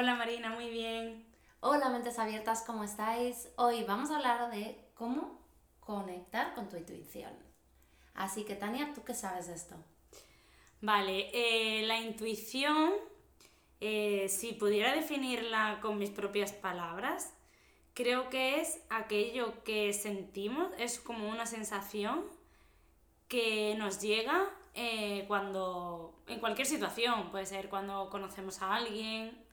Hola Marina, muy bien. Hola mentes abiertas, ¿cómo estáis? Hoy vamos a hablar de cómo conectar con tu intuición. Así que Tania, ¿tú qué sabes de esto? Vale, eh, la intuición, eh, si pudiera definirla con mis propias palabras, creo que es aquello que sentimos, es como una sensación que nos llega eh, cuando, en cualquier situación, puede ser cuando conocemos a alguien,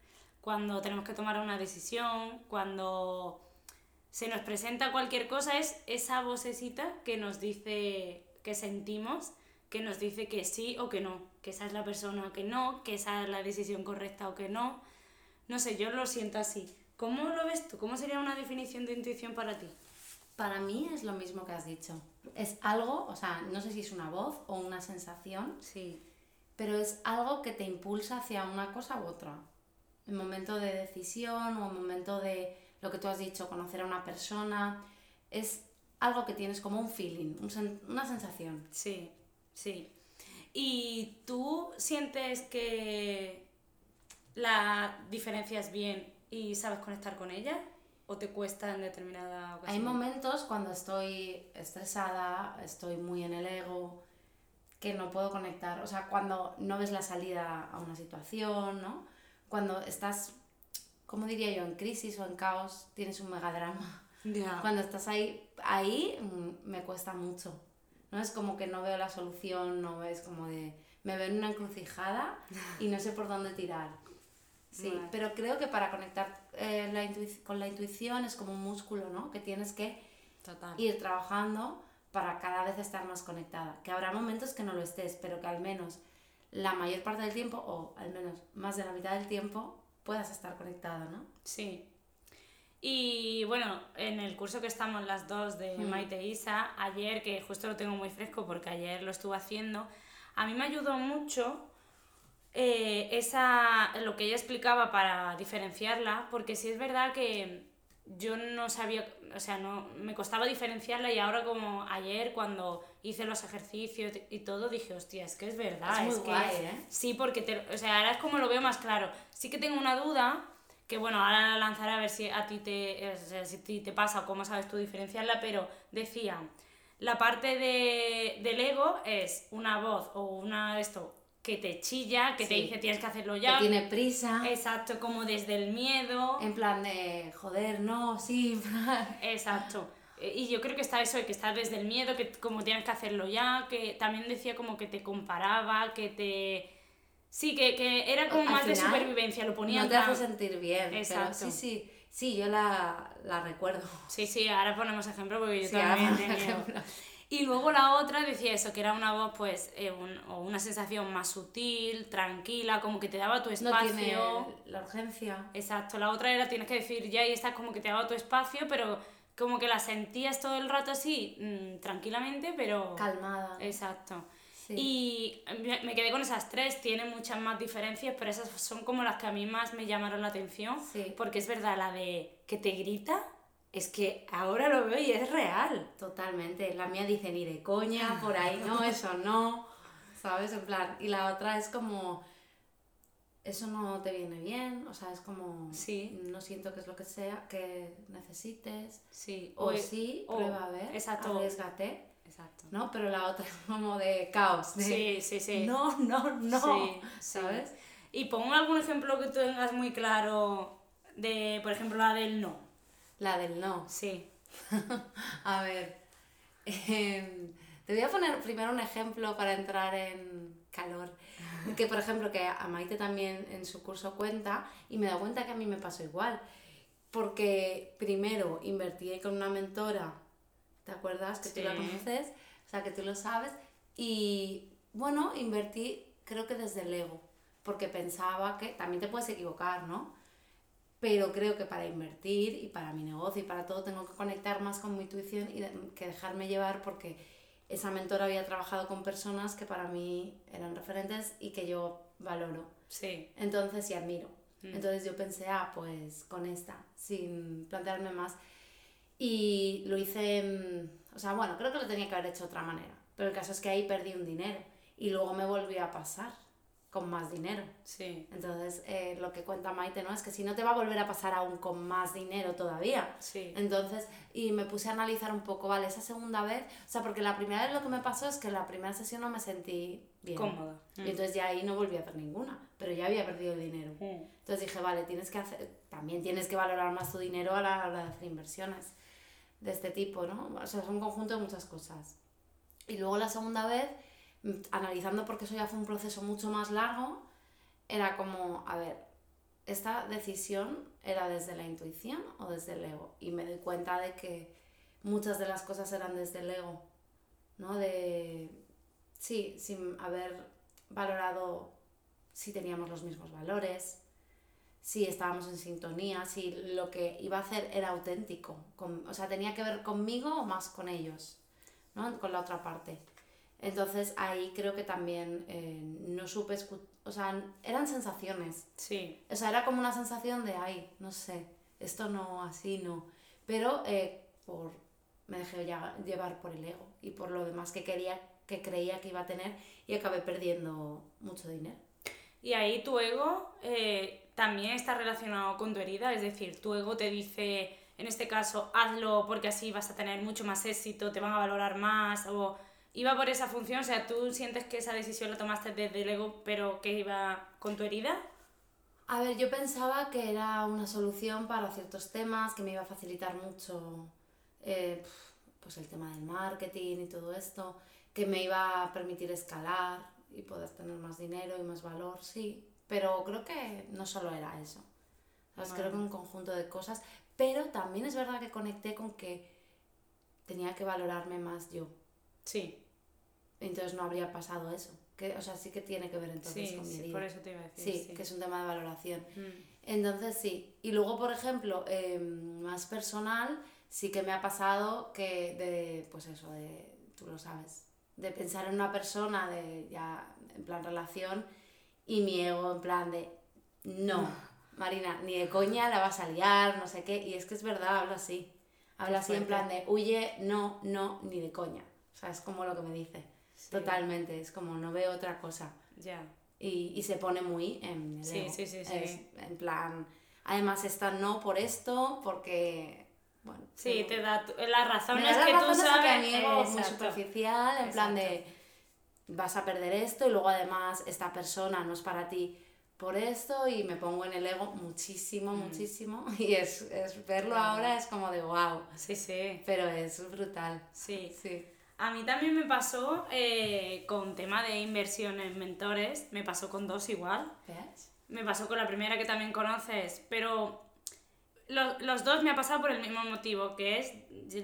cuando tenemos que tomar una decisión, cuando se nos presenta cualquier cosa, es esa vocecita que nos dice que sentimos que nos dice que sí o que no, que esa es la persona o que no, que esa es la decisión correcta o que no. No sé, yo lo siento así. ¿Cómo lo ves tú? ¿Cómo sería una definición de intuición para ti? Para mí es lo mismo que has dicho. Es algo, o sea, no sé si es una voz o una sensación, sí. pero es algo que te impulsa hacia una cosa u otra. En momento de decisión o en momento de lo que tú has dicho, conocer a una persona, es algo que tienes como un feeling, una sensación. Sí. Sí. ¿Y tú sientes que la diferencias bien y sabes conectar con ella? ¿O te cuesta en determinada ocasión? Hay momentos cuando estoy estresada, estoy muy en el ego, que no puedo conectar. O sea, cuando no ves la salida a una situación, ¿no? Cuando estás, como diría yo, en crisis o en caos, tienes un megadrama. Cuando estás ahí, ahí mm, me cuesta mucho. ¿no? Es como que no veo la solución, no ves como de... Me veo en una encrucijada y no sé por dónde tirar. Sí, pero creo que para conectar eh, la con la intuición es como un músculo, ¿no? Que tienes que ir trabajando para cada vez estar más conectada. Que habrá momentos que no lo estés, pero que al menos la mayor parte del tiempo, o al menos más de la mitad del tiempo, puedas estar conectada, ¿no? Sí, y bueno, en el curso que estamos las dos de mm. Maite e Isa, ayer, que justo lo tengo muy fresco porque ayer lo estuve haciendo, a mí me ayudó mucho eh, esa, lo que ella explicaba para diferenciarla, porque sí es verdad que yo no sabía, o sea, no, me costaba diferenciarla y ahora como ayer cuando hice los ejercicios y todo dije, hostia, es que es verdad. Es, que, ¿eh? Sí, porque, te, o sea, ahora es como lo veo más claro. Sí que tengo una duda que bueno, ahora la lanzaré a ver si a ti te, si te pasa o cómo sabes tú diferenciarla, pero decía, la parte de, del ego es una voz o una esto que te chilla, que te dice tienes que hacerlo ya. Que tiene prisa. Exacto, como desde el miedo. En plan de, joder, no, sí. Exacto. Y yo creo que está eso, que está desde el miedo, que como tienes que hacerlo ya, que también decía como que te comparaba, que te Sí, que, que era como más de supervivencia, lo ponía. No te hace sentir bien. Exacto. sí, sí, sí, yo la, la, recuerdo. Sí, sí, ahora ponemos ejemplo porque yo también tenía. Y luego la otra decía eso, que era una voz, pues, eh, o una sensación más sutil, tranquila, como que te daba tu espacio. No tiene la urgencia. Exacto, la otra era tienes que decir ya y esta como que te daba tu espacio, pero como que la sentías todo el rato así, mm, tranquilamente, pero... Calmada. Exacto. Y me quedé con esas tres, tienen muchas más diferencias, pero esas son como las que a mí más me llamaron la atención, porque es verdad, la de que te grita, es que ahora lo veo y es real. Totalmente, la mía dice ni de coña, por ahí no, eso no, ¿sabes? En plan, y la otra es como, eso no te viene bien, o sea, es como, sí. no siento que es lo que sea, que necesites, sí. o, sí, prueba a ver, exacto. arriesgate Exacto. ¿No? Pero la otra es como de caos. sí, sí, sí. No, no, no. Sí, ¿Sabes? Y pongo algún ejemplo que tú tengas muy claro de, por ejemplo, la del no. La del no. Sí. a ver. Em, te voy a poner primero un ejemplo para entrar en calor. Que, por ejemplo, que a Maite también en su curso cuenta y me da cuenta que a mí me pasó igual. Porque primero invertí con una mentora ¿te acuerdas? Que tú la conoces, o sea, que tú lo sabes. Y bueno, invertí, creo que desde el ego, porque pensaba que también te puedes equivocar, ¿no? Pero creo que para invertir y para mi negocio y para todo tengo que conectar más con mi intuición y que dejarme llevar porque esa mentora había trabajado con personas que para mí eran referentes y que yo valoro. Sí. Entonces, y admiro. Mm. Entonces yo pensé, ah, pues con esta, sin plantearme más. Y lo hice, o sea, bueno, creo que lo tenía que haber hecho de otra manera. Pero el caso es que ahí perdí un dinero y luego me volví a pasar con más dinero. Sí. Entonces, eh, lo que cuenta Maite, ¿no? Es que si no te va a volver a pasar aún con más dinero todavía. Sí. Entonces, y me puse a analizar un poco, vale, esa segunda vez, o sea, porque la primera vez lo que me pasó es que la primera sesión no me sentí bien. Cómoda. Y entonces ya ahí no volví a hacer ninguna, pero ya había perdido el dinero. Mm. Entonces dije, vale, tienes que hacer, también tienes que valorar más tu dinero a la hora de hacer inversiones de este tipo, ¿no? O sea, es un conjunto de muchas cosas. Y luego la segunda vez, mm, analizando porque eso ya fue un proceso mucho más largo, era como, a ver, esta decisión era desde la intuición o desde el ego. Y me doy cuenta de que muchas de las cosas eran desde el ego, ¿no? De, sí, sin haber valorado si teníamos los mismos valores, si estábamos en sintonía, si lo que iba a hacer era auténtico, o sea, tenía que ver conmigo o más con ellos, ¿no? Con la otra parte. Entonces ahí creo que también eh, no supe escuchar, o sea, eran sensaciones. Sí. O sea, era como una sensación de, ay, no sé, esto no, así no. Pero eh, por, me dejé llevar por el ego y por lo demás que quería, que creía que iba a tener y acabé perdiendo mucho dinero. Y ahí tu ego eh, también está relacionado con tu herida, es decir, tu ego te dice, en este caso, hazlo porque así vas a tener mucho más éxito, te van a valorar más o iba por esa función, o sea, ¿tú sientes que esa decisión la tomaste desde el ego, pero que iba con tu herida? A ver, yo pensaba que era una solución para ciertos temas, que me iba a facilitar mucho eh, pues el tema del marketing y todo esto, que me iba a permitir escalar y poder tener más dinero y más valor, sí, pero creo que no solo era eso. Creo que un conjunto de cosas, pero también es verdad que conecté con que tenía que valorarme más yo. Sí entonces no habría pasado eso. Que, o sea, sí que tiene que ver entonces con mi sí, por eso te iba a decir. Sí, que es un tema de valoración. Mm. Entonces sí. Y luego, por ejemplo, em, más personal, sí que me ha pasado que de, pues eso, de, tú lo sabes, de pensar en una persona, de ya, en plan relación, y mi ego en plan de, no, Marina, ni de coña la vas a liar, no sé qué. Y es que es verdad, habla así. Habla así en plan de, huye, no, no, ni de coña. O sea, es como lo que me dice. Totalmente, es como no veo otra cosa. Ya. Y, y, se pone muy en el sí, sí, sí, sí. en plan, además está no por esto, porque, bueno. Sí, te da las razones que tú sabes. Que amigo muy superficial, en plan de vas a perder esto y luego además esta persona no es para ti por esto y me pongo en el ego muchísimo, mm. muchísimo y es, es verlo ahora es como de wow. Sí, sí. Pero es brutal. Sí. Sí. A mí también me pasó eh, con tema de inversiones mentores, me pasó con dos igual. ¿Ves? Me pasó con la primera que también conoces, pero los dos me ha pasado por el mismo motivo, que es,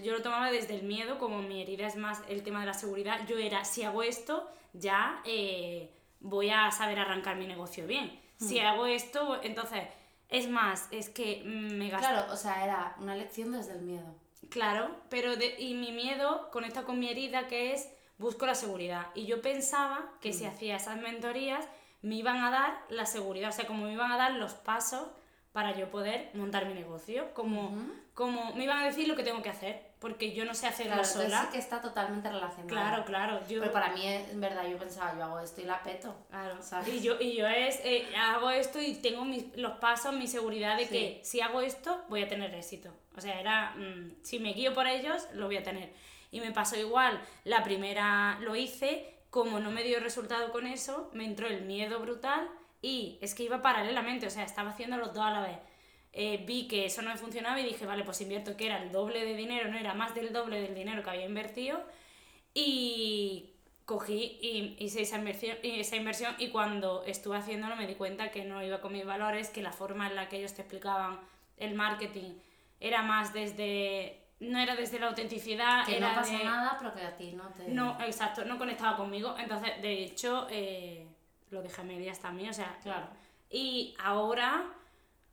yo lo tomaba desde el miedo, como mi herida es más el tema de la seguridad, yo era, si hago esto, ya eh, voy a saber arrancar mi negocio bien. Si hmm. hago esto, entonces, es más, es que me gasto... Claro, o sea, era una lección desde el miedo. Claro, pero de, y mi miedo conecta con mi herida que es busco la seguridad. Y yo pensaba que si mm. hacía esas mentorías me iban a dar la seguridad, o sea, como me iban a dar los pasos para yo poder montar mi negocio, como, como me iban a decir lo que tengo que hacer, porque yo no sé hacerlo claro, sola. Sí que está totalmente relacionado. Claro, claro. Yo... Pero para mí, en verdad, yo pensaba, yo hago esto y la peto. Claro. Y yo, y yo es, eh, hago esto y tengo mis, los pasos, mi seguridad de que si hago esto, voy a tener éxito. O sea, era, mm, si me guío por ellos, lo voy a tener. Y me pasó igual, la primera lo hice, como no me dio resultado con eso, me entró el miedo brutal y es que iba paralelamente, o sea, estaba haciendo los dos a la vez. Eh, vi que eso no me funcionaba y dije, vale, pues invierto que era el doble de dinero, no era más del doble del dinero que había invertido. Y cogí y hice esa inversión, esa inversión y cuando estuve haciéndolo me di cuenta que no iba con mis valores, que la forma en la que ellos te explicaban el marketing era más desde no era desde la autenticidad que era no pasa nada pero que a ti no te no exacto no conectaba conmigo entonces de hecho eh, lo dejé a medias también, o sea, Claro. y ahora,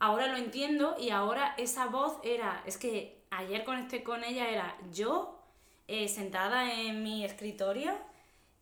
ahora lo entiendo y ahora esa voz era, es que ayer conecté con ella, era yo eh, sentada en mi escritorio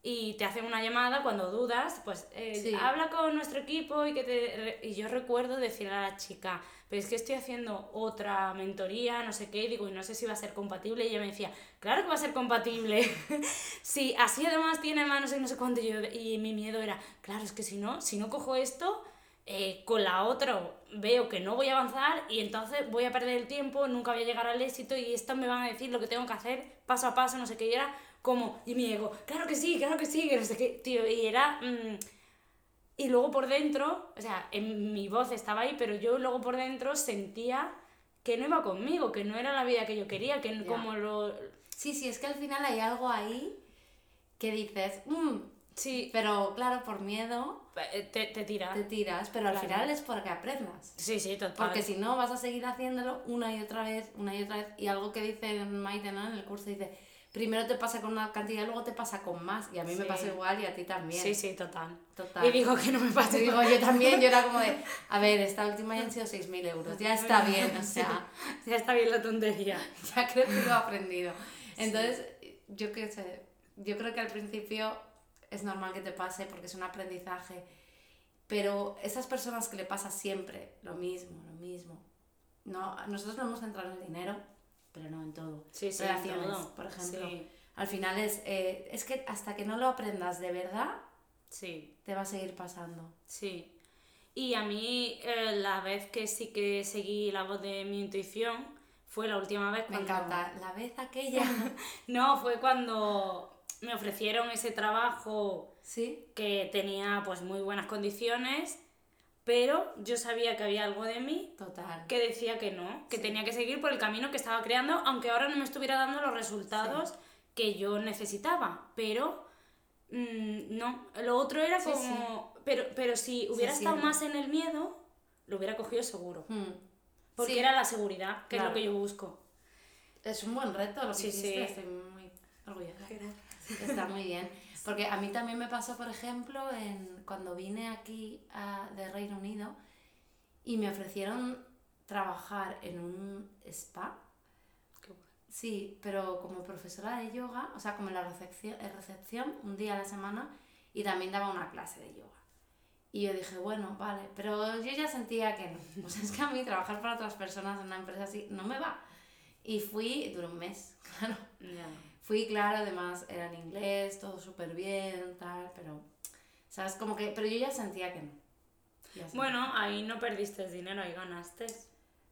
y te hacen una llamada cuando dudas, pues eh, Sí. habla con nuestro equipo y que te... Y yo recuerdo decirle a la chica, pero es que estoy haciendo otra mentoría, no sé qué, y digo, y no sé si va a ser compatible, y ella me decía, claro que va a ser compatible. sí, así además tiene más, no sé, no sé cuánto, y, yo, y mi miedo era, claro, es que si no, si no cojo esto, eh, con la otra veo que no voy a avanzar y entonces voy a perder el tiempo, nunca voy a llegar al éxito y esto me van a decir lo que tengo que hacer paso a paso, no sé qué, y era como, y mi ego, claro que sí, claro que sí, que no sé qué, tío, y era... mm, y luego por dentro, o sea, en mi voz estaba ahí, pero yo luego por dentro sentía que no iba conmigo, que no era la vida que yo quería, que Ya. como lo... Sí, sí, es que al final hay algo ahí que dices, "Mm", Sí, pero claro, por miedo te, te tira. te tiras, pero al final es porque aprendas. Sí, sí, total. Porque si no, vas a seguir haciéndolo una y otra vez, una y otra vez. Y algo que dice Maite ¿no? en el curso, dice, primero te pasa con una cantidad, luego te pasa con más. Y a mí me pasa igual y a ti también. Sí, sí, total. Total. Y digo que no me pase Te digo, yo también, yo era como de, a ver, esta última ya han sido 6.000 euros, ya está bien, o sea, Ya está bien la tontería. ya creo que lo he aprendido. Entonces, yo qué sé, yo creo que al principio es normal que te pase porque es un aprendizaje, pero esas personas que le pasa siempre lo mismo, lo mismo. No, nosotros no hemos centrado en el dinero, pero no en todo. Sí, sí, en Relaciones, todo. por ejemplo. Sí, Al final es, eh, es que hasta que no lo aprendas de verdad, sí. te va a seguir pasando. Sí. Y a mí eh, la vez que sí que seguí la voz de mi intuición fue la última vez Me cuando... encanta. La vez aquella. No, fue cuando me ofrecieron ese trabajo ¿Sí? que tenía pues muy buenas condiciones, pero yo sabía que había algo de mí Total. que decía que no, que Sí. tenía que seguir por el camino que estaba creando, aunque ahora no me estuviera dando los resultados que yo necesitaba, pero mm, no, lo otro era Sí, como, pero pero si hubiera estado más en el miedo, lo hubiera cogido seguro, Hmm. porque Sí, era la seguridad, que Claro. es lo que yo busco. Es un buen reto lo que Sí, hiciste, sí. estoy muy orgullosa. Está muy bien. Porque a mí también me pasó, por ejemplo, en, cuando vine aquí a, de Reino Unido y me ofrecieron trabajar en un spa. Qué. Sí, pero como profesora de yoga, o sea, como en la recepción, en recepción un día a la semana y también daba una clase de yoga. Y yo dije, bueno, vale, pero yo ya sentía que no. Sea, es que a mí trabajar para otras personas en una empresa así no me va. Y fui, duró un mes, claro. Ya. Fui, claro, además era en inglés, todo súper bien, tal, pero, ¿sabes? Como que, pero yo ya sentía que no. Sentía. Bueno, ahí no perdiste dinero, ahí ganaste.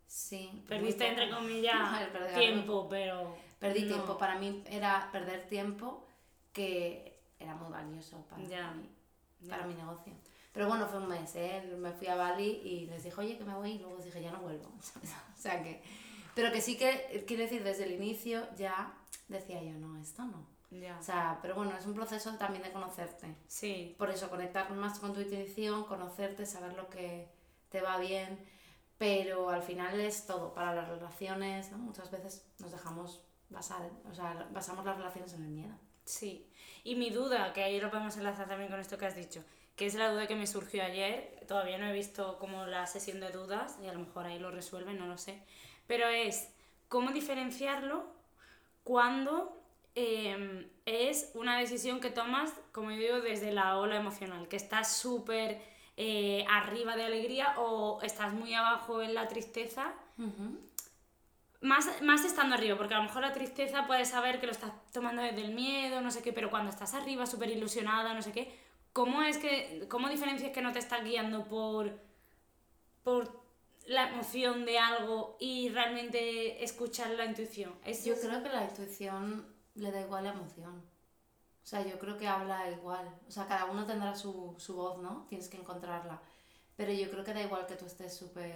sí. Perdiste, entre comillas, algo. tiempo, pero... Perdí no. tiempo, para mí era perder tiempo que era muy valioso para, Ya, mí, ya. para mi negocio. Pero bueno, fue un mes, ¿eh? Me fui a Bali y les dije, oye, que me voy, y luego dije, ya no vuelvo. o sea que... Pero que sí que, quiero decir, desde el inicio ya decía yo, no, esto no. Ya. O sea, pero bueno, es un proceso también de conocerte. Sí, Por eso, conectar más con tu intuición, conocerte, saber lo que te va bien, pero al final es todo para las relaciones, ¿no? Muchas veces nos dejamos basar, o sea, basamos las relaciones en el miedo. Sí, y mi duda, que ahí lo podemos enlazar también con esto que has dicho, que es la duda que me surgió ayer, todavía no he visto como la sesión de dudas y a lo mejor ahí lo resuelven, no lo sé, pero es cómo diferenciarlo cuando eh, es una decisión que tomas, como yo digo, desde la ola emocional, que estás súper eh, arriba de alegría o estás muy abajo en la tristeza. Más, más estando arriba, porque a lo mejor la tristeza puedes saber que lo estás tomando desde el miedo, no sé qué, pero cuando estás arriba, súper ilusionada, no sé qué, ¿cómo es que, cómo diferencias que no te estás guiando por, por la emoción de algo y realmente escuchar la intuición? Eso Yo es- creo que la intuición le da igual la emoción. O sea, yo creo que habla igual. O sea, cada uno tendrá su, su voz, ¿no? Tienes que encontrarla. Pero yo creo que da igual que tú estés súper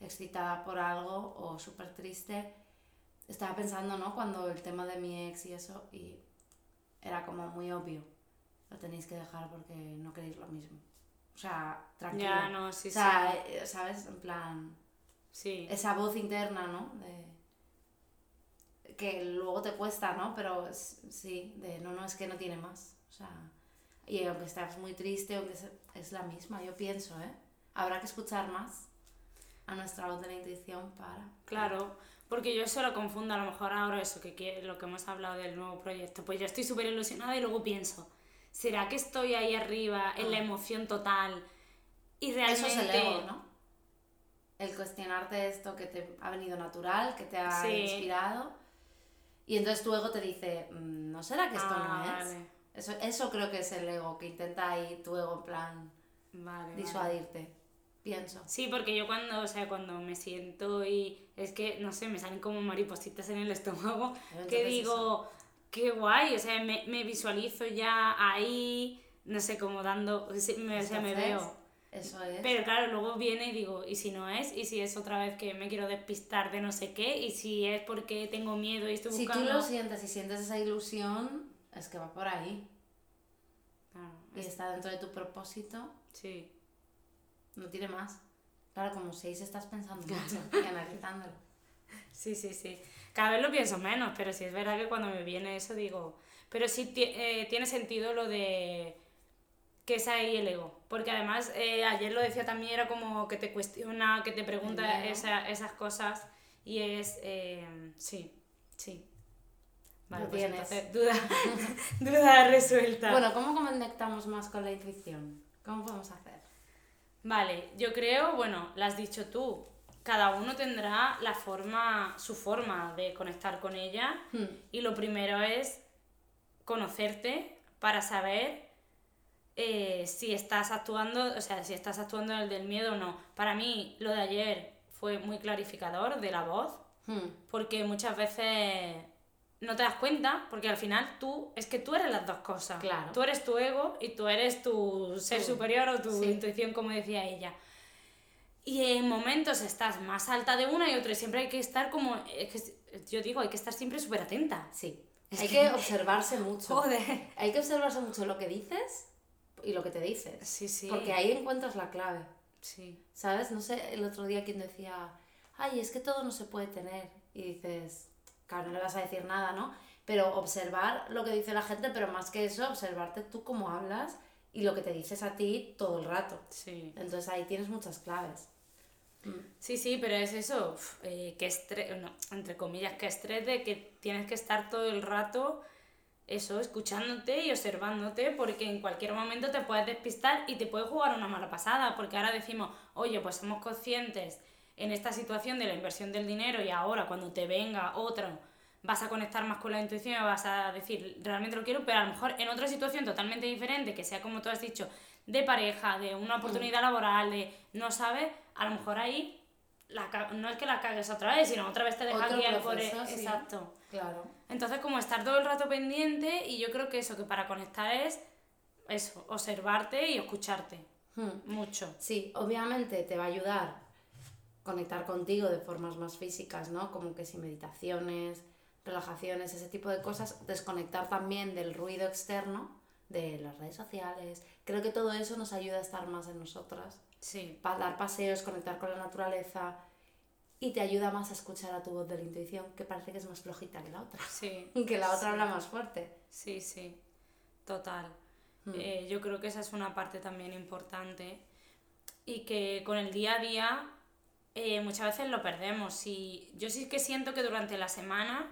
excitada por algo o súper triste. Estaba pensando, ¿no? Cuando el tema de mi ex y eso, y era como muy obvio. Lo tenéis que dejar porque no queréis lo mismo. O sea, tranquilo. Ya, no, sí, o sea, eh, ¿sabes? En plan, sí. esa voz interna, ¿no? De, que luego te cuesta, ¿no? Pero es- sí, de no, no, es que no tiene más. O sea, Y aunque estás muy triste, aunque es, es la misma, yo pienso, ¿eh? Habrá que escuchar más a nuestra voz de la intuición para... Claro, porque yo eso lo confundo a lo mejor ahora eso que lo que hemos hablado del nuevo proyecto. Pues yo estoy súper ilusionada y luego pienso, ¿será que estoy ahí arriba en la emoción total? Y realmente... Ah. Eso es el ego, ¿no? El cuestionarte esto que te ha venido natural, que te ha Sí. inspirado. Y entonces tu ego te dice, "Mm, ¿no será que esto Ah, no es? vale. Eso, eso creo que es el ego, que intenta ahí tu ego en plan Vale, vale. disuadirte. Pienso. Sí, porque yo cuando, o sea, cuando me siento y es que, no sé, me salen como maripositas en el estómago, que digo, qué guay, o sea, me, me visualizo ya ahí, no sé, como dando, me, o sea, me veo. Eso es. Pero claro, luego viene y digo, ¿y si no es? ¿Y si es otra vez que me quiero despistar de no sé qué? ¿Y si es porque tengo miedo y estoy si tú buscando...? lo sientes y sientes esa ilusión, es que va por ahí. Claro, Y es- está dentro de tu propósito, sí. no tiene más. Claro, como seis estás pensando mucho y analizándolo. Sí, sí, sí. Cada vez lo pienso menos, pero sí es verdad que cuando me viene eso digo... Pero sí eh, tiene sentido lo de que es ahí el ego. Porque además, eh, ayer lo decía también, era como que te cuestiona, que te pregunta esa- esas cosas y es... eh, sí, sí. Vale, pues tienes. entonces, duda, duda resuelta. Bueno, ¿cómo conectamos más con la intuición? ¿Cómo podemos hacer? Vale, yo creo, bueno, lo has dicho tú, cada uno tendrá la forma, su forma de conectar con ella Hmm. y lo primero es conocerte para saber eh, si estás actuando, o sea, si estás actuando en el del miedo o no. Para mí lo de ayer fue muy clarificador de la voz, Hmm. porque muchas veces no te das cuenta, porque al final tú, es que tú eres las dos cosas. Claro. Tú eres tu ego y tú eres tu ser superior o tu Sí. intuición, como decía ella. Y en momentos estás más alta de una y otra, y siempre hay que estar como, es que yo digo, hay que estar siempre súper atenta. Sí. Es Hay que- que observarse mucho. Joder. Hay que observarse mucho lo que dices y lo que te dices. Sí, sí. Porque ahí encuentras la clave. Sí. ¿Sabes? No sé, el otro día quien decía, ay, es que todo no se puede tener. Y dices, claro, no le vas a decir nada, ¿no? Pero observar lo que dice la gente, pero más que eso, observarte tú cómo hablas y lo que te dices a ti todo el rato. Sí. Entonces ahí tienes muchas claves. Sí, sí, pero es eso, uf, eh, que estrés, no, entre comillas, que estrés de que tienes que estar todo el rato, eso, escuchándote y observándote, porque en cualquier momento te puedes despistar y te puede jugar una mala pasada, porque ahora decimos, oye, pues somos conscientes en esta situación de la inversión del dinero y ahora cuando te venga otro vas a conectar más con la intuición y vas a decir, realmente lo quiero, pero a lo mejor en otra situación totalmente diferente, que sea como tú has dicho, de pareja, de una oportunidad laboral, de no sabes, a lo mejor ahí la no es que la cagues otra vez, sino otra vez te deja guiar por proceso, e- sí. Exacto. Claro. Entonces, como estar todo el rato pendiente, y yo creo que eso, que para conectar es eso, observarte y escucharte. Hmm. Mucho. Sí, obviamente te va a ayudar conectar contigo de formas más físicas, ¿no? Como que si meditaciones, relajaciones, ese tipo de cosas, desconectar también del ruido externo, de las redes sociales. Creo que todo eso nos ayuda a estar más en nosotras, Sí. para dar paseos, conectar con la naturaleza y te ayuda más a escuchar a tu voz de la intuición, que parece que es más flojita que la otra, Sí. que la otra Sí. habla más fuerte. Sí, sí, total. Hmm. Eh, yo creo que esa es una parte también importante y que con el día a día eh, muchas veces lo perdemos. Y yo sí que siento que durante la semana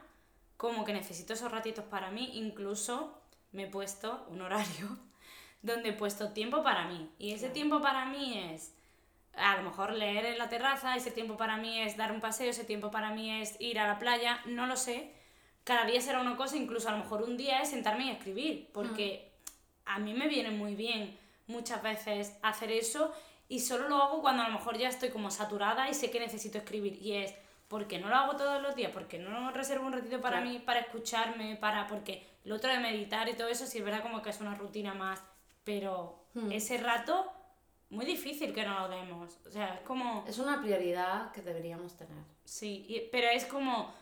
como que necesito esos ratitos para mí, incluso me he puesto un horario donde he puesto tiempo para mí. Y ese Claro. tiempo para mí es a lo mejor leer en la terraza, ese tiempo para mí es dar un paseo, ese tiempo para mí es ir a la playa, no lo sé. Cada día será una cosa, incluso a lo mejor un día es sentarme y escribir, porque a mí me viene muy bien muchas veces hacer eso y solo lo hago cuando a lo mejor ya estoy como saturada y sé que necesito escribir. Y es, porque no lo hago todos los días? porque no reservo un ratito para Claro. mí, para escucharme, para... Porque lo otro de meditar y todo eso sí es verdad como que es una rutina más, pero Hmm. ese rato, muy difícil que no lo demos. O sea, es como... Es una prioridad que deberíamos tener. Sí, y- pero es como,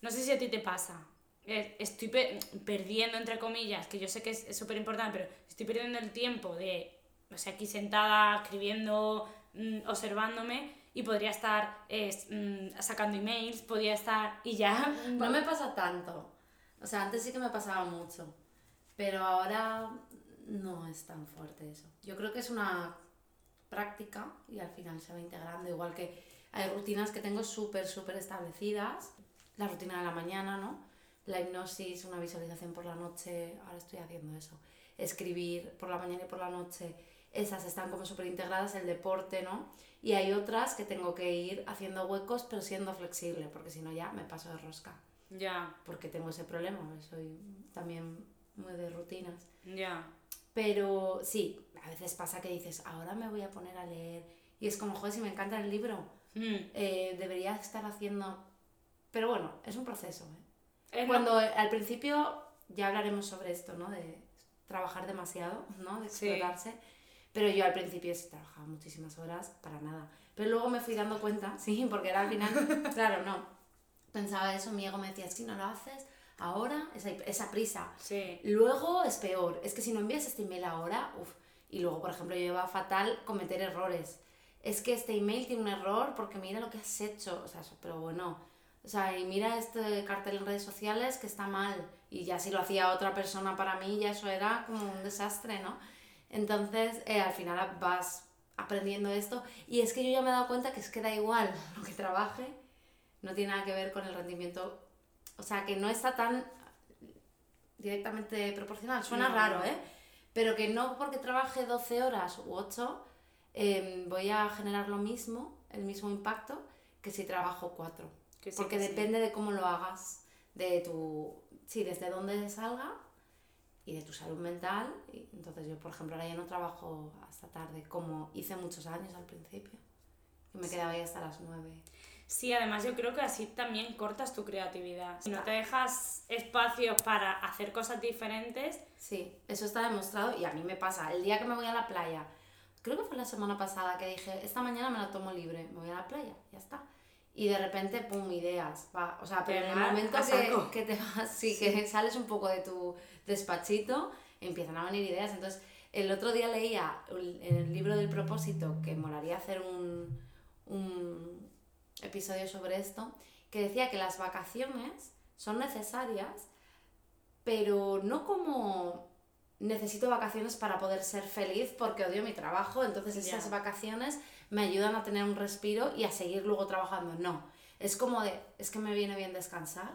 no sé si a ti te pasa, es- estoy pe- perdiendo, entre comillas, que yo sé que es súper importante, pero estoy perdiendo el tiempo de, o sea, aquí sentada, escribiendo, mm, observándome, y podría estar es, mm, sacando emails, podría estar, y ya... No me pasa tanto. O sea, antes sí que me pasaba mucho. Pero ahora no es tan fuerte eso. Yo creo que es una práctica y al final se va integrando, igual que hay rutinas que tengo súper, súper establecidas. La rutina de la mañana, ¿no? La hipnosis, una visualización por la noche, ahora estoy haciendo eso. Escribir por la mañana y por la noche, esas están como súper integradas, el deporte, ¿no? Y hay otras que tengo que ir haciendo huecos, pero siendo flexible, porque si no ya me paso de rosca. Ya. Porque tengo ese problema, soy también muy de rutinas. Ya. Pero sí, a veces pasa que dices, ahora me voy a poner a leer. Y es como, joder, si me encanta el libro, Mm. eh, debería estar haciendo... Pero bueno, es un proceso. ¿eh? Es Cuando al principio, ya hablaremos sobre esto, ¿no? De trabajar demasiado, ¿no? De Sí. explorarse. Pero yo al principio sí trabajaba muchísimas horas para nada. Pero luego me fui dando cuenta, sí, porque era al final, claro, no. Pensaba eso, mi ego me decía, si no lo haces ahora, esa, esa prisa. Sí. Luego es peor, es que si no envías este email ahora, uff. Y luego, por ejemplo, yo lleva fatal cometer errores. Es que este email tiene un error porque mira lo que has hecho. O sea, pero bueno. O sea, y mira este cartel en redes sociales que está mal. Y ya si lo hacía otra persona para mí, ya eso era como un desastre, ¿no? Entonces, eh, al final vas aprendiendo esto. Y es que yo ya me he dado cuenta que es que da igual lo que trabaje, no tiene nada que ver con el rendimiento. O sea, que no está tan directamente proporcional. Suena No. raro, ¿eh? Pero que no porque trabaje 12 horas u 8 eh, voy a generar lo mismo, el mismo impacto, que si trabajo 4. Que sí, porque sí. depende de cómo lo hagas, de tu... Sí, desde dónde salga y de tu salud mental. Y entonces yo, por ejemplo, ahora ya no trabajo hasta tarde, como hice muchos años al principio. Y me quedaba ahí hasta las 9. Sí, además yo creo que así también cortas tu creatividad. Si no te dejas espacio para hacer cosas diferentes, Sí, eso está demostrado y a mí me pasa. El día que me voy a la playa, creo que fue la semana pasada que dije, esta mañana me la tomo libre, me voy a la playa, ya está. Y de repente, pum, ideas. Va. O sea, pero en el momento que, que te vas, sí, que sales un poco de tu despachito, empiezan a venir ideas. Entonces, el otro día leía en el libro del propósito, que molaría hacer un, un episodio sobre esto, que decía que las vacaciones son necesarias, pero no como necesito vacaciones para poder ser feliz porque odio mi trabajo, entonces esas vacaciones me ayudan a tener un respiro y a seguir luego trabajando. No, es como de, es que me viene bien descansar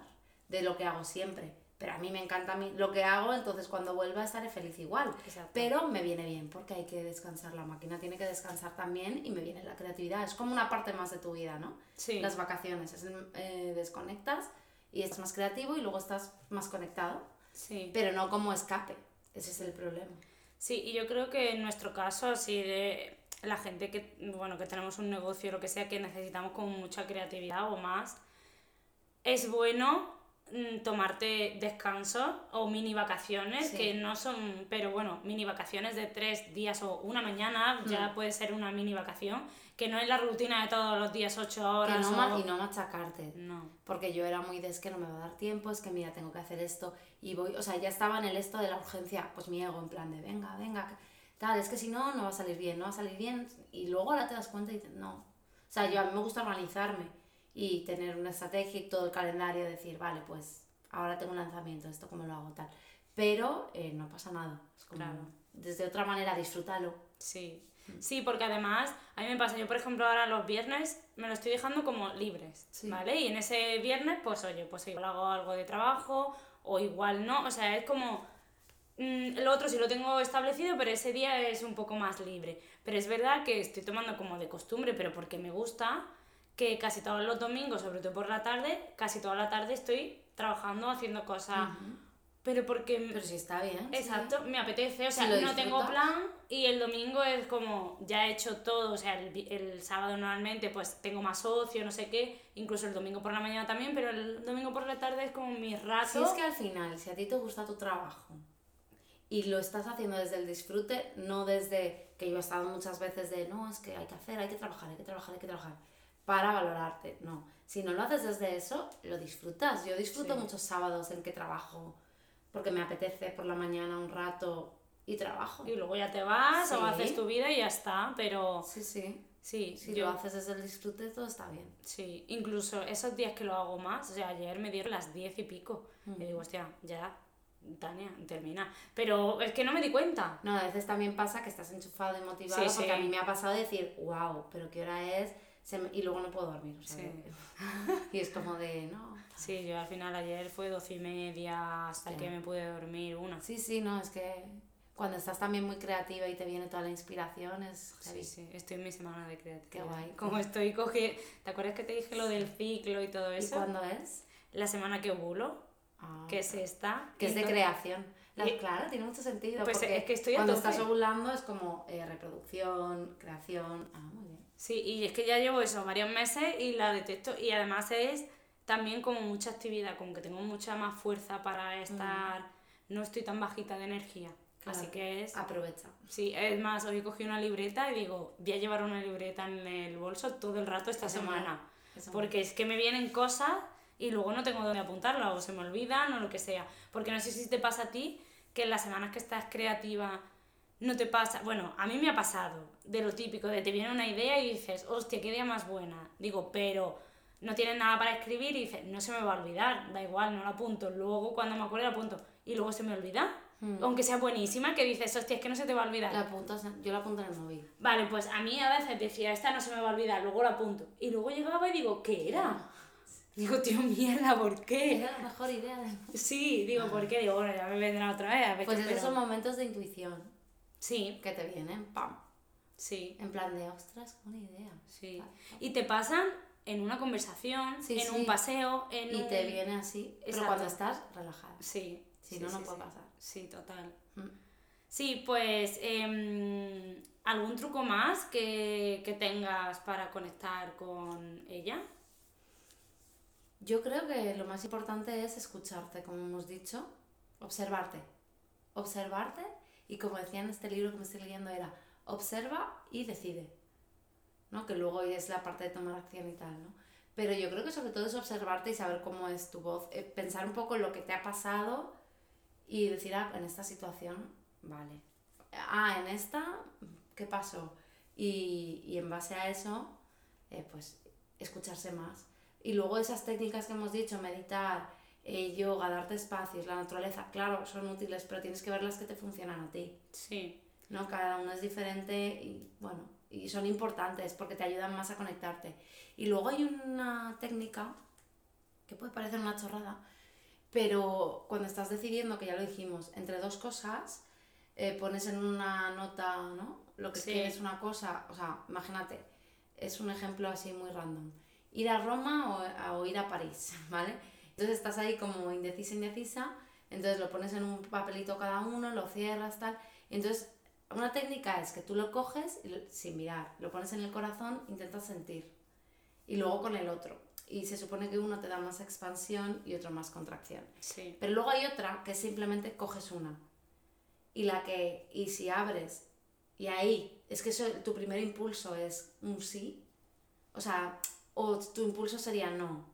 de lo que hago siempre, pero a mí me encanta lo que hago, entonces cuando vuelva estaré feliz igual. Exacto. Pero me viene bien porque hay que descansar, la máquina tiene que descansar también y me viene la creatividad. Es como una parte más de tu vida, ¿no? sí. Las vacaciones, es, eh, desconectas y estás más creativo y luego estás más conectado, sí. pero no como escape. Ese es el problema. Sí, y yo creo que en nuestro caso, así de la gente que, bueno, que tenemos un negocio o lo que sea, que necesitamos como mucha creatividad o más, es bueno tomarte descansos o mini vacaciones, Sí. que no son, pero bueno, mini vacaciones de tres días o una mañana, Mm. ya puede ser una mini vacación, que no es la rutina de todos los días, ocho horas. no o- y no machacarte. No. Porque yo era muy de es que no me va a dar tiempo, es que mira, tengo que hacer esto y voy, o sea, ya estaba en el esto de la urgencia, pues mi ego en plan de venga, venga, tal, es que si no, no va a salir bien, no va a salir bien y luego ahora te das cuenta y no. O sea, yo a mí me gusta organizarme y tener una estrategia y todo el calendario, decir, vale, pues ahora tengo un lanzamiento, esto cómo lo hago, tal. Pero eh, no pasa nada, es como, Claro. desde otra manera, disfrútalo. Sí. Sí, porque además, a mí me pasa, yo por ejemplo ahora los viernes me lo estoy dejando como libres, Sí. ¿vale? Y en ese viernes, pues oye, pues igual hago algo de trabajo o igual no, o sea, es como... mm, lo otro sí lo tengo establecido, pero ese día es un poco más libre. Pero es verdad que estoy tomando como de costumbre, pero porque me gusta, que casi todos los domingos, sobre todo por la tarde, casi toda la tarde estoy trabajando, haciendo cosas. Pero porque... Pero sí está bien. sí. Exacto, me apetece, o sea, Si no tengo plan y el domingo es como, ya he hecho todo, o sea, el, el sábado normalmente pues tengo más ocio, no sé qué, incluso el domingo por la mañana también, pero el domingo por la tarde es como mi rato. Si es que al final, si a ti te gusta tu trabajo y lo estás haciendo desde el disfrute, no desde que yo he estado muchas veces de no, es que hay que hacer, hay que trabajar, hay que trabajar, hay que trabajar para valorarte. No, si no lo haces desde eso, lo disfrutas. Yo disfruto Sí. muchos sábados en que trabajo porque me apetece por la mañana un rato y trabajo. Y luego ya te vas o Sí. haces tu vida y ya está, pero Sí, sí. sí, Si yo, lo haces desde el disfrute, todo está bien. sí, incluso esos días que lo hago más, o sea, ayer me dieron las diez y pico, y digo, hostia, ya, Tania, termina. Pero es que no me di cuenta. No, a veces también pasa que estás enchufado y motivado, Sí, porque sí. a mí me ha pasado de decir, wow, pero ¿qué hora es? Se me- Y luego no puedo dormir. o sea, Sí. que- Y es como de, no. Sí, yo al final ayer fue doce y media hasta Sí. que me pude dormir una. Sí, sí, no, es que cuando estás también muy creativa y te viene toda la inspiración es. Sí, sí, estoy en mi semana de creatividad. Qué guay. Como estoy cogiendo... ¿Te acuerdas que te dije lo del ciclo y todo ¿Y eso? cuándo es? La semana que ovulo, Ah, que es esta. que es de Entonces- creación. La- Y- claro, tiene mucho sentido. Pues porque es que estoy a cuando tope. estás ovulando es como eh, reproducción, creación. Ah, muy bien. Sí, y es que ya llevo eso varios meses y la detecto. Y además es también como mucha actividad, como que tengo mucha más fuerza para estar. No estoy tan bajita de energía. Claro. Así que es. Aprovecha. Sí, es más, hoy cogí una libreta y digo, voy a llevar una libreta en el bolso todo el rato esta semana. eso Porque es que me vienen cosas y luego no tengo dónde apuntarlas o se me olvidan o lo que sea. Porque no sé si te pasa a ti que en las semanas que estás creativa no te pasa. Bueno, a mí me ha pasado de lo típico, de te viene una idea y dices, hostia, qué idea más buena. Digo, pero no tienes nada para escribir y dices, no se me va a olvidar, da igual, no la apunto. Luego cuando me acuerdo la apunto y luego se me olvida. Aunque sea buenísima, que dices, hostia, es que no se te va a olvidar. La apuntas yo la apunto en el móvil. Vale, pues a mí a veces decía, esta no se me va a olvidar, luego la apunto. Y luego llegaba y digo, ¿qué era? Digo, tío, mierda, ¿por qué? Era la mejor idea. Sí, digo, ¿por qué? Digo, bueno, ya me vendrá otra vez. A ver Pues esos son momentos de intuición Sí, que te vienen, pam. sí, En plan de, ostras, buena idea. sí. Y te pasan en una conversación, Sí, en sí. un paseo, en Y un... te viene así, pero cuando estás relajada. Sí. Si sí, no, no puede pasar. Sí, total. Mm. Sí, pues em, algún truco más que, que tengas para conectar con ella. Yo creo que lo más importante es escucharte, como hemos dicho, observarte. Observarte y como decía en este libro que me estoy leyendo era, observa y decide. ¿no? Que luego es la parte de tomar acción y tal, ¿no? Pero yo creo que sobre todo es observarte y saber cómo es tu voz, eh, pensar un poco en lo que te ha pasado y decir, ah, en esta situación, vale. Ah, en esta, ¿qué pasó? Y, y en base a eso, eh, pues escucharse más. Y luego esas técnicas que hemos dicho, meditar, eh, yoga, darte espacios, la naturaleza, claro, son útiles, pero tienes que ver las que te funcionan a ti. Sí, ¿no? Cada uno es diferente y bueno, y son importantes porque te ayudan más a conectarte. Y luego hay una técnica que puede parecer una chorrada, pero cuando estás decidiendo, que ya lo dijimos, entre dos cosas, eh, pones en una nota, ¿no? Lo que Sí. quieres una cosa, o sea, imagínate, es un ejemplo así muy random. Ir a Roma o, o ir a París, ¿vale? Entonces estás ahí como indecisa, indecisa, entonces lo pones en un papelito cada uno, lo cierras, tal. Y entonces, una técnica es que tú lo coges y lo- sin mirar, lo pones en el corazón, intentas sentir. Y luego con el otro. Y se supone que uno te da más expansión y otro más contracción. sí. Pero luego hay otra que simplemente coges una. Y la que, y si abres, y ahí, es que eso, tu primer impulso es un sí. O sea, o tu impulso sería no,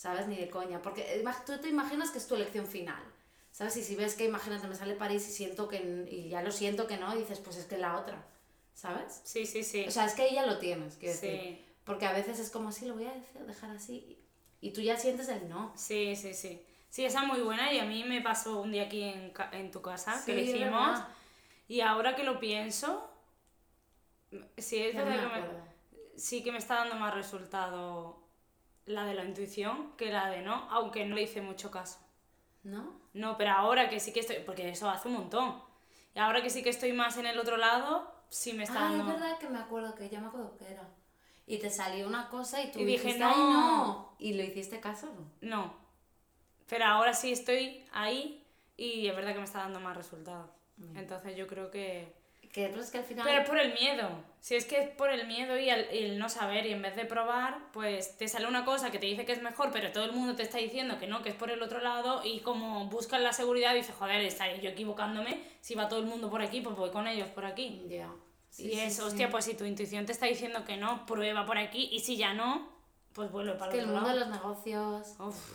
¿sabes? Ni de coña. Porque ima- tú te imaginas que es tu elección final, ¿sabes? Y si ves que, imagínate, me sale París y siento que, y ya lo siento que no, y dices, pues es que la otra, ¿sabes? Sí, sí, sí. O sea, es que ahí ya lo tienes, quiero decir. sí. Porque a veces es como así, lo voy a dej- dejar así. Y tú ya sientes el no. Sí, sí, sí. Sí, esa es muy buena y a mí me pasó un día aquí en, en tu casa, que lo hicimos. Y ahora que lo pienso, sí, es no verdad me que me- sí que me está dando más resultado la de la intuición que la de no, aunque no le hice mucho caso. ¿No? No, pero ahora que sí que estoy, porque eso hace un montón. Y ahora que sí que estoy más en el otro lado, sí me está Ah, dando... es verdad que me acuerdo que ya me acuerdo que era. Y te salió una cosa y tú Y dije, dijiste, no. "Ay, no. Y lo hiciste caso, ¿no? No. Pero ahora sí estoy ahí y es verdad que me está dando más resultado. Entonces yo creo que... Que pero es que al final. Pero es por el miedo. Si es que es por el miedo y el, el no saber y en vez de probar, pues te sale una cosa que te dice que es mejor, pero todo el mundo te está diciendo que no, que es por el otro lado y como buscas la seguridad dices, joder, estaré yo equivocándome, si va todo el mundo por aquí, pues voy con ellos por aquí. Ya. Sí, y es, sí. hostia, pues si tu intuición te está diciendo que no, prueba por aquí y si ya no, pues vuelve para Es que el el otro mundo de lado. los negocios. Uf.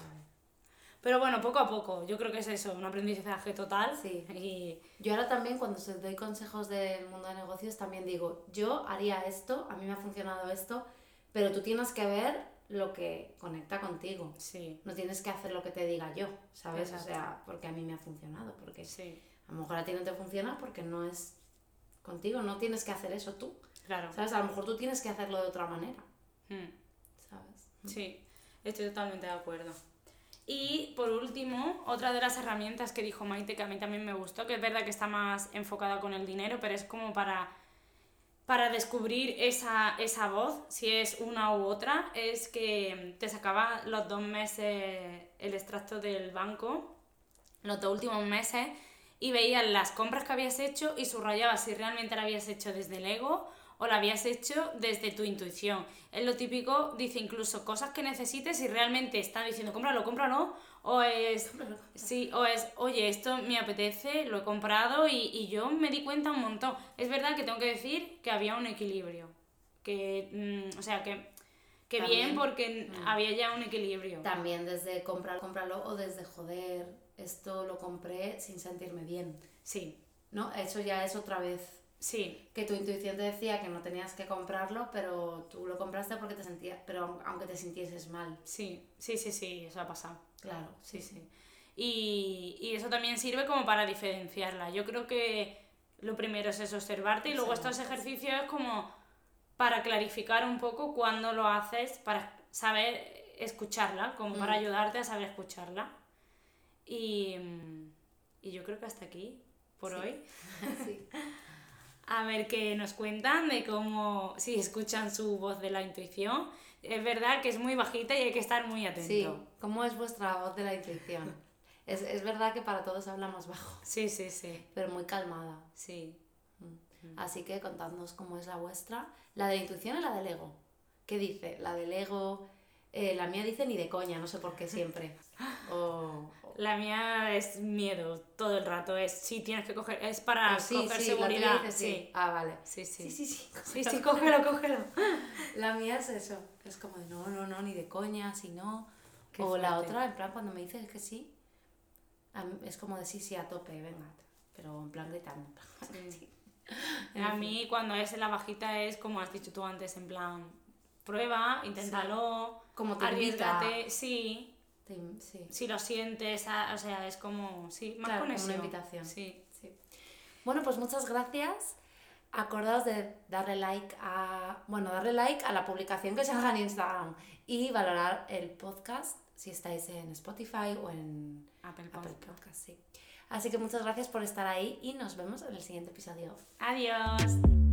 Pero bueno, poco a poco, yo creo que es eso, un aprendizaje total. Sí. Y Yo ahora también, cuando os doy consejos del mundo de negocios, también digo, yo haría esto, a mí me ha funcionado esto, Pero tú tienes que ver lo que conecta contigo. Sí. No tienes que hacer lo que te diga yo, ¿sabes? Exacto. O sea, porque a mí me ha funcionado. Porque Sí. a lo mejor a ti no te funciona porque no es contigo. No tienes que hacer eso tú. Claro. ¿Sabes? A lo mejor tú tienes que hacerlo de otra manera. Mm. ¿Sabes? Sí, estoy totalmente de acuerdo. Y por último, otra de las herramientas que dijo Maite, que a mí también me gustó, que es verdad que está más enfocada con el dinero, pero es como para, para descubrir esa, esa voz, si es una u otra, es que te sacaba los dos meses el extracto del banco, los dos últimos meses, y veías las compras que habías hecho y subrayabas si realmente la habías hecho desde el ego o la habías hecho desde tu intuición. Es lo típico, dice incluso cosas que necesites y realmente está diciendo cómpralo, cómpralo, o es, sí, o es, oye, esto me apetece, lo he comprado y, y yo me di cuenta un montón. Es verdad que tengo que decir que había un equilibrio, que, mm, o sea, que, que bien porque había ya un equilibrio. También desde comprar, cómpralo o desde joder, esto lo compré sin sentirme bien. Sí, ¿No? Eso ya es otra vez sí, que tu intuición te decía que no tenías que comprarlo, pero tú lo compraste porque te sentías, pero aunque te sintieses mal. sí, sí, sí, sí, eso ha pasado. Claro, Sí, sí. Y, y eso también sirve como para diferenciarla. Yo creo que lo primero es eso, observarte y luego estos ejercicios es como para clarificar un poco cuándo lo haces, para saber escucharla, como para ayudarte a saber escucharla. Y, mm, y yo creo que hasta aquí por Sí. hoy. Sí. A ver qué nos cuentan de cómo, si escuchan su voz de la intuición. Es verdad que es muy bajita y hay que estar muy atento. Sí, ¿cómo es vuestra voz de la intuición? Es, es verdad que para todos hablamos bajo, sí, sí, sí. pero muy calmada. sí. Así que contadnos cómo es la vuestra. La de la intuición y la del ego. ¿Qué dice? La del ego, eh, la mía dice ni de coña, no sé por qué siempre. O, La mía es miedo todo el rato, es sí tienes que coger, es para o sí, coger sí, la seguridad. dice sí. sí. Ah, vale. Sí, sí. Sí, sí, sí. Sí, cógelo, cógelo. La mía es eso. Es como de no, no, no, ni de coña, si no. Qué o la fuerte. otra, en plan, cuando me dices que sí, es como de sí, sí, a tope, venga. Pero en plan gritando. en sí. A mí cuando es la bajita es como has dicho tú antes, en plan, prueba, inténtalo, Como te arriesgate, sí, sí. si lo sientes, a- o sea, es como, sí, más Claro, como una conexión. invitación. Sí. Sí. Bueno, pues muchas gracias. Acordaos de darle like a. Bueno, darle like a la publicación que se haga en Instagram y valorar el podcast si estáis en Spotify o en Apple Apple Podcast. Podcast. Sí. Así que muchas gracias por estar ahí y nos vemos en el siguiente episodio. Adiós.